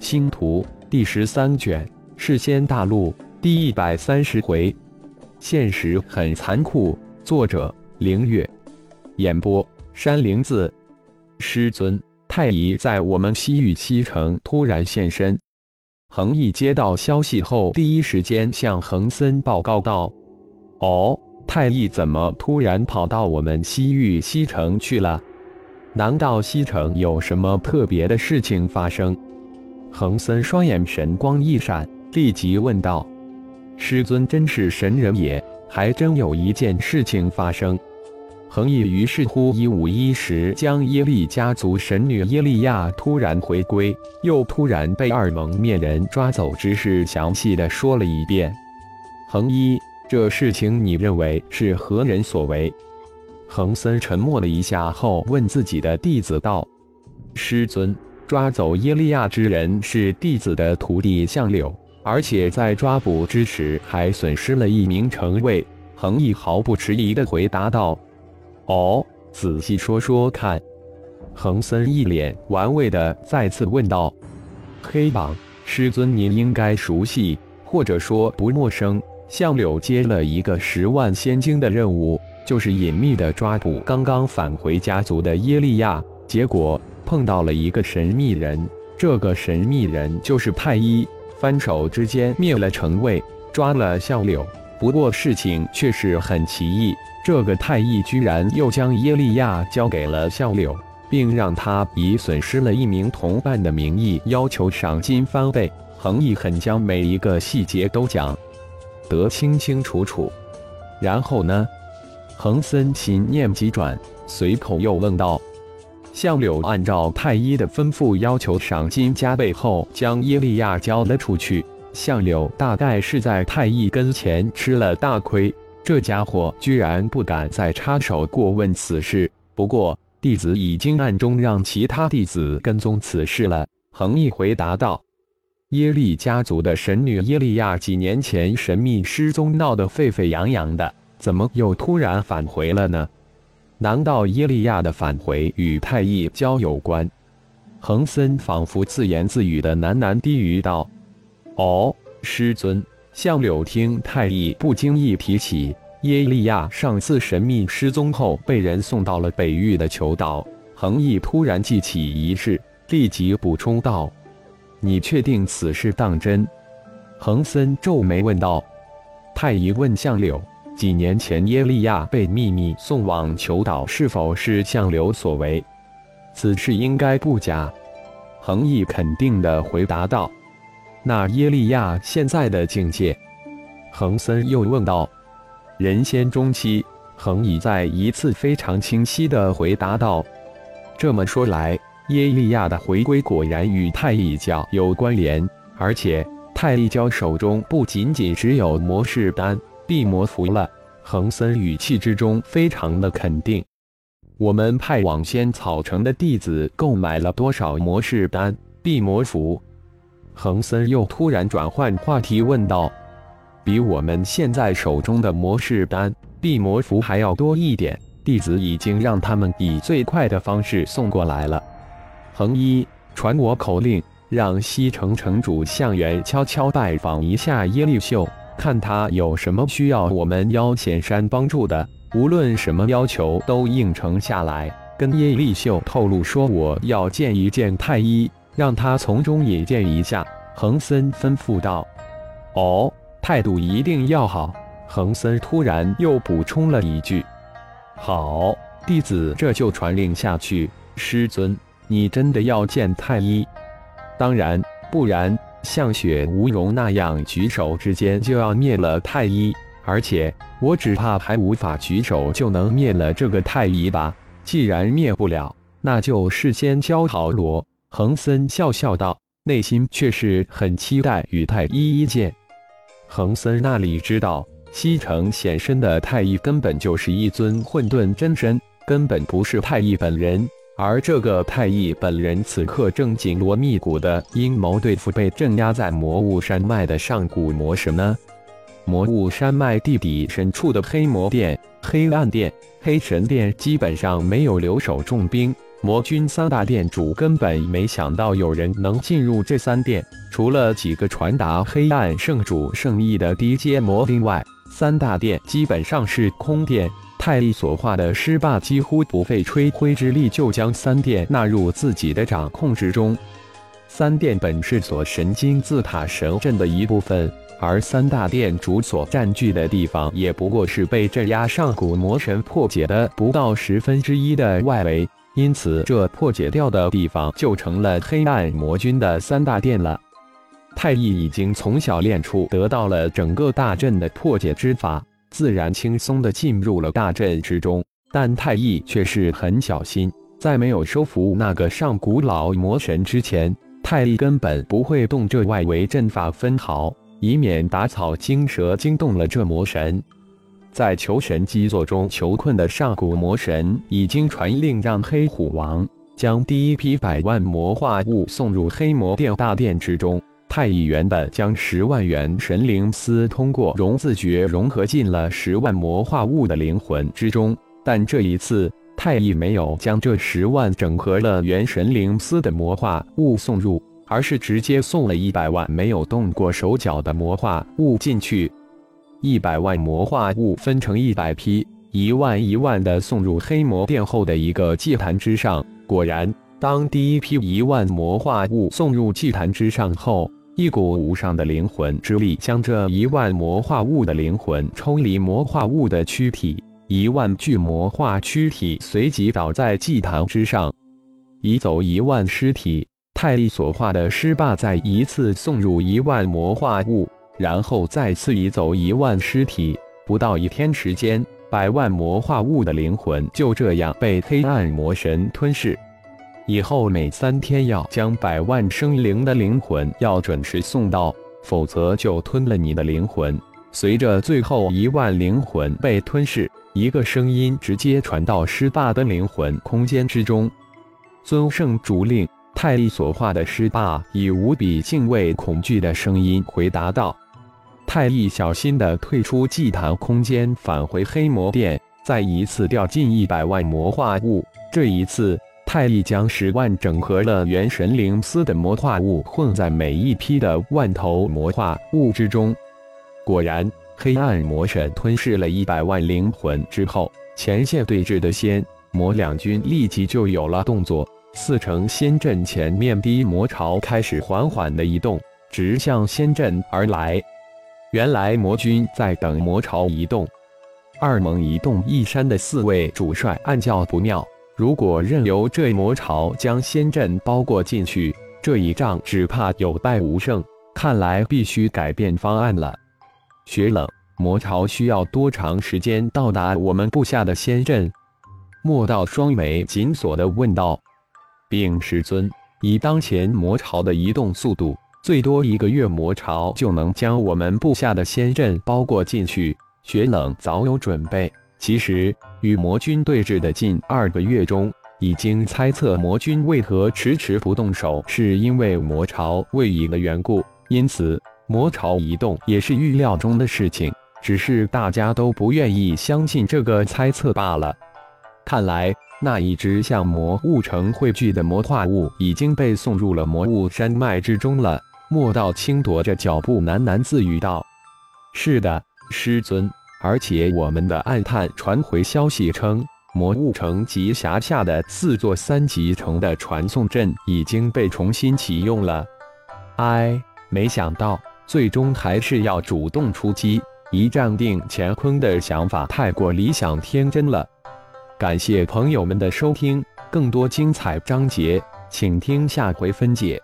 星图第十三卷，世仙大陆第一百三十回。现实很残酷。作者：凌月。演播：山灵子。师尊，太乙在我们西域西城突然现身。恒毅接到消息后，第一时间向恒森报告道：“哦，太乙怎么突然跑到我们西域西城去了？难道西城有什么特别的事情发生？”恒森双眼神光一闪，立即问道：“师尊真是神人也，还真有一件事情发生。”恒毅于是乎一五一十将耶利家族神女耶利亚突然回归，又突然被二蒙面人抓走之事详细的说了一遍。恒一，这事情你认为是何人所为？恒森沉默了一下后问自己的弟子道：“师尊。”抓走耶利亚之人是弟子的徒弟相柳，而且在抓捕之时还损失了一名城卫。恒毅毫不迟疑地回答道：“哦，仔细说说看。”恒森一脸玩味地再次问道：“黑榜师尊，您应该熟悉，或者说不陌生。相柳接了一个十万仙晶的任务，就是隐秘的抓捕刚刚返回家族的耶利亚，结果……”碰到了一个神秘人，这个神秘人就是太一，翻手之间灭了城卫，抓了相柳。不过事情却是很奇异，这个太一居然又将耶利亚交给了相柳，并让他以损失了一名同伴的名义要求赏金翻倍。恒毅很将每一个细节都讲得清清楚楚。然后呢？恒森心念急转，随口又问道。相柳按照太医的吩咐，要求赏金加倍后，将耶利亚交了出去。相柳大概是在太医跟前吃了大亏，这家伙居然不敢再插手过问此事。不过，弟子已经暗中让其他弟子跟踪此事了。恒毅回答道：“耶利家族的神女耶利亚几年前神秘失踪，闹得沸沸扬扬的，怎么又突然返回了呢？”难道耶利亚的返回与太乙交有关？恒森仿佛自言自语的喃喃低语道：“哦，师尊。”相柳听太乙不经意提起耶利亚上次神秘失踪后被人送到了北域的求岛，恒毅突然记起一事，立即补充道：“你确定此事当真？”恒森皱眉问道：“太乙问相柳。”几年前，耶利亚被秘密送往求岛，是否是相柳所为？此事应该不假。恒毅肯定地回答道。那耶利亚现在的境界？恒森又问道。人仙中期。恒毅再一次非常清晰地回答道。这么说来，耶利亚的回归果然与太乙教有关联，而且太乙教手中不仅仅只有魔士丹。地魔符了，恒森语气之中非常的肯定。我们派往仙草城的弟子购买了多少魔士丹、地魔符？恒森又突然转换话题问道：“比我们现在手中的魔士丹、地魔符还要多一点，弟子已经让他们以最快的方式送过来了。”恒一，传我口令，让西城城主向元悄悄拜访一下耶利秀。看他有什么需要我们妖仙山帮助的，无论什么要求都应承下来。跟叶丽秀透露说我要见一见太医，让他从中引荐一下。恒森吩咐道：“哦，态度一定要好。”恒森突然又补充了一句：“好，弟子这就传令下去。师尊，你真的要见太医？当然，不然。”像雪无容那样举手之间就要灭了太医，而且我只怕还无法举手就能灭了这个太医吧。既然灭不了，那就事先教好罗。恒森笑笑道，内心却是很期待与太医一见。恒森那里知道，西城显身的太医根本就是一尊混沌真身，根本不是太医本人。而这个太乙本人此刻正紧锣密鼓的阴谋对付被镇压在魔物山脉的上古魔神呢。魔物山脉地底深处的黑魔殿、黑暗殿、黑神殿基本上没有留守重兵，魔军三大殿主根本没想到有人能进入这三殿，除了几个传达黑暗圣主圣意的低阶魔兵外，三大殿基本上是空殿。泰利所化的尸霸几乎不费吹灰之力就将三殿纳入自己的掌控之中。三殿本是所神金字塔神阵的一部分，而三大殿主所占据的地方也不过是被镇压上古魔神破解的不到十分之一的外围，因此这破解掉的地方就成了黑暗魔君的三大殿了。太乙已经从小练出得到了整个大阵的破解之法。自然轻松地进入了大阵之中，但太乙却是很小心，在没有收服那个上古老魔神之前，太乙根本不会动这外围阵法分毫，以免打草惊蛇，惊动了这魔神。在求神基座中囚困的上古魔神已经传令，让黑虎王将第一批百万魔化物送入黑魔殿大殿之中。太乙原本将十万元神灵丝通过融字诀融合进了十万魔化物的灵魂之中，但这一次太乙没有将这十万整合了元神灵丝的魔化物送入，而是直接送了一百万没有动过手脚的魔化物进去。一百万魔化物分成一百批，一万一万的送入黑魔殿后的一个祭坛之上。果然，当第一批一万魔化物送入祭坛之上后，一股无上的灵魂之力将这一万魔化物的灵魂抽离魔化物的躯体，一万具魔化躯体随即倒在祭坛之上，移走一万尸体。泰利所化的尸霸再一次送入一万魔化物，然后再次移走一万尸体。不到一天时间，百万魔化物的灵魂就这样被黑暗魔神吞噬。以后每三天要将百万生灵的灵魂要准时送到，否则就吞了你的灵魂。随着最后一万灵魂被吞噬，一个声音直接传到师霸的灵魂空间之中。尊圣主令，太利所化的师霸以无比敬畏、恐惧的声音回答道：“太利小心地退出祭坛空间，返回黑魔殿，再一次掉进一百万魔化物。这一次。”太乙将十万整合了元神灵丝的魔化物混在每一批的万头魔化物之中，果然，黑暗魔神吞噬了一百万灵魂之后，前线对峙的仙魔两军立即就有了动作。四城仙阵前面第一魔潮开始缓缓的移动，直向仙阵而来。原来魔军在等魔潮移动。二盟移动一山的四位主帅暗叫不妙。如果任由这魔潮将仙阵包裹进去，这一仗只怕有败无胜。看来必须改变方案了。雪冷，魔潮需要多长时间到达我们布下的仙阵？莫道双眉紧锁的问道。禀师尊，以当前魔潮的移动速度，最多一个月魔潮就能将我们布下的仙阵包裹进去。雪冷早有准备。其实，与魔军对峙的近二个月中，已经猜测魔军为何迟迟不动手，是因为魔潮未移的缘故。因此，魔潮移动也是预料中的事情，只是大家都不愿意相信这个猜测罢了。看来，那一只向魔物城汇聚的魔化物已经被送入了魔物山脉之中了。莫道轻踱着脚步喃喃自语道：“是的，师尊。”而且我们的暗探传回消息称，魔物城及辖下的四座三级城的传送阵已经被重新启用了。唉，没想到最终还是要主动出击，一战定乾坤的想法太过理想天真了。感谢朋友们的收听，更多精彩章节，请听下回分解。